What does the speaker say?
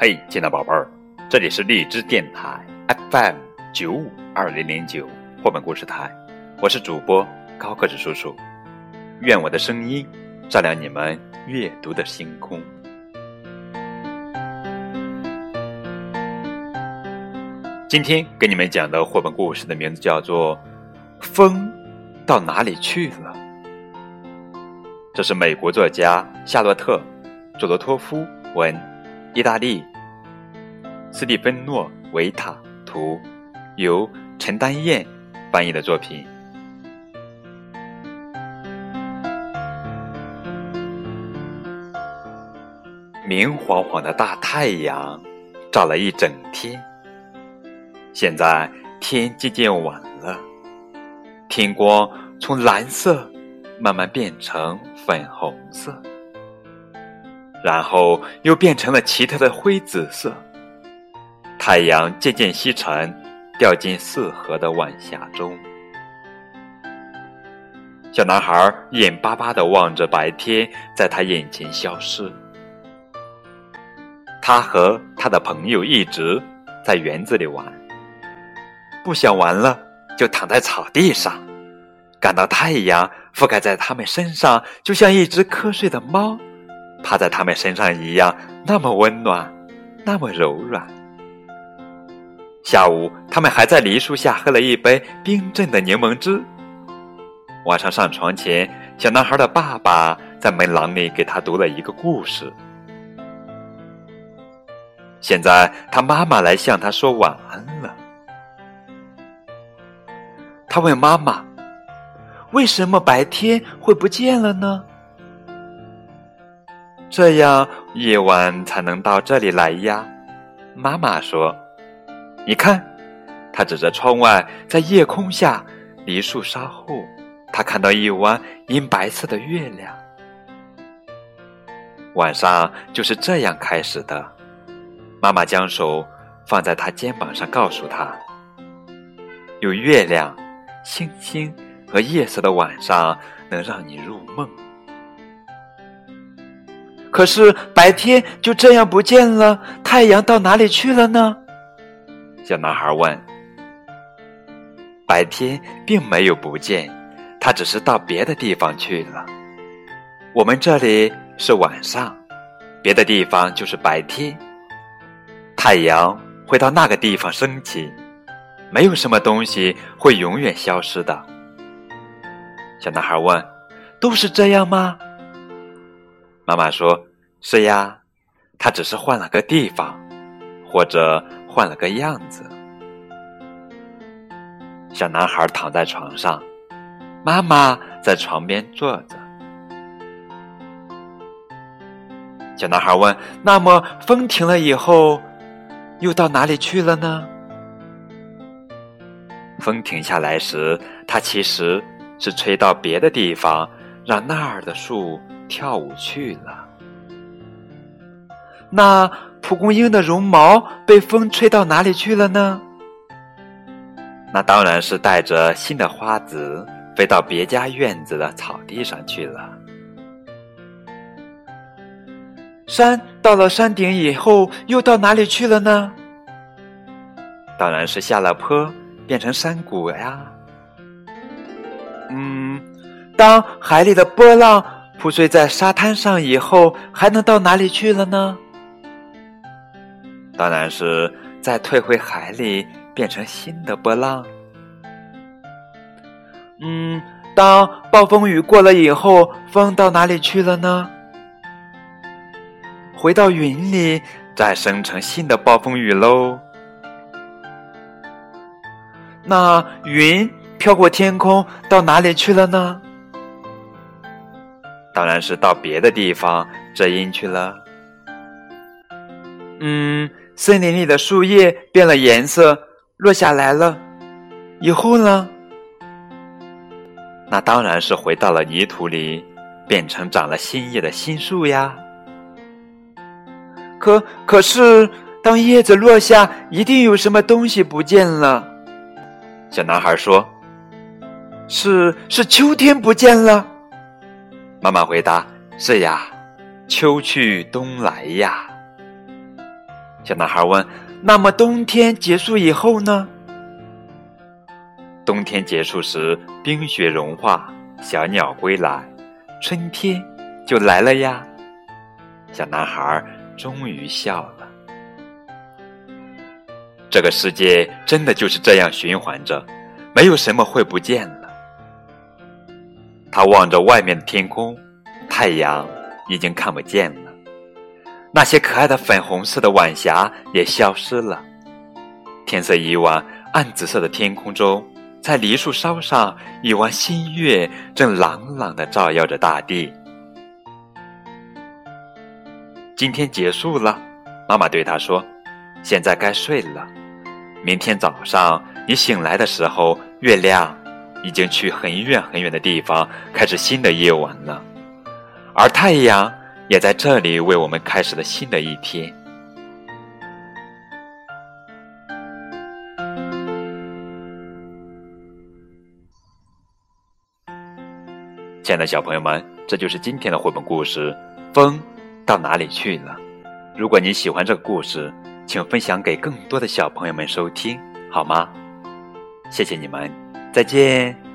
嘿，亲爱的宝贝儿，这里是荔枝电台 FM 九五二零零九绘本故事台，我是主播高个子叔叔。愿我的声音照亮你们阅读的星空。今天给你们讲的绘本故事的名字叫做《风到哪里去了》，这是美国作家夏洛特·佐罗托夫文。意大利，斯蒂芬诺维塔图，由陈丹燕翻译的作品。明晃晃的大太阳照了一整天，现在天渐渐晚了，天光从蓝色慢慢变成粉红色。然后又变成了奇特的灰紫色。太阳渐渐西沉，掉进四合的晚霞中。小男孩眼巴巴的望着白天在他眼前消失。他和他的朋友一直在园子里玩，不想玩了就躺在草地上，感到太阳覆盖在他们身上，就像一只瞌睡的猫。趴在他们身上一样，那么温暖，那么柔软。下午，他们还在梨树下喝了一杯冰镇的柠檬汁。晚上上床前，小男孩的爸爸在门廊里给他读了一个故事。现在，他妈妈来向他说晚安了。他问妈妈：“为什么白天会不见了呢？”这样夜晚才能到这里来呀，妈妈说：“你看，他指着窗外，在夜空下，梨树梢后，他看到一弯银白色的月亮。晚上就是这样开始的。”妈妈将手放在他肩膀上，告诉他：“有月亮、星星和夜色的晚上，能让你入梦。”可是白天就这样不见了，太阳到哪里去了呢？小男孩问。白天并没有不见，它只是到别的地方去了。我们这里是晚上，别的地方就是白天。太阳会到那个地方升起，没有什么东西会永远消失的。小男孩问：“都是这样吗？”妈妈说：“是呀，他只是换了个地方，或者换了个样子。”小男孩躺在床上，妈妈在床边坐着。小男孩问：“那么风停了以后，又到哪里去了呢？”风停下来时，它其实是吹到别的地方，让那儿的树。跳舞去了。那蒲公英的绒毛被风吹到哪里去了呢？那当然是带着新的花籽飞到别家院子的草地上去了。山到了山顶以后，又到哪里去了呢？当然是下了坡，变成山谷呀。嗯，当海里的波浪。铺碎在沙滩上以后，还能到哪里去了呢？当然是再退回海里，变成新的波浪。嗯，当暴风雨过了以后，风到哪里去了呢？回到云里，再生成新的暴风雨喽。那云飘过天空，到哪里去了呢？当然是到别的地方遮阴去了。嗯，森林里的树叶变了颜色，落下来了。以后呢？那当然是回到了泥土里，变成长了新叶的新树呀。可可是，当叶子落下，一定有什么东西不见了。小男孩说：“是是，秋天不见了。”妈妈回答：“是呀，秋去冬来呀。”小男孩问：“那么冬天结束以后呢？”冬天结束时，冰雪融化，小鸟归来，春天就来了呀。小男孩终于笑了。这个世界真的就是这样循环着，没有什么会不见了。他望着外面的天空，太阳已经看不见了。那些可爱的粉红色的晚霞也消失了，天色已晚，暗紫色的天空中，在梨树梢上，一弯新月正朗朗的照耀着大地。今天结束了，妈妈对他说：“现在该睡了。明天早上你醒来的时候，月亮已经去很远很远的地方，开始新的夜晚了，而太阳。”也在这里为我们开始了新的一天。亲爱的小朋友们，这就是今天的绘本故事《风到哪里去了》。如果你喜欢这个故事，请分享给更多的小朋友们收听，好吗？谢谢你们，再见。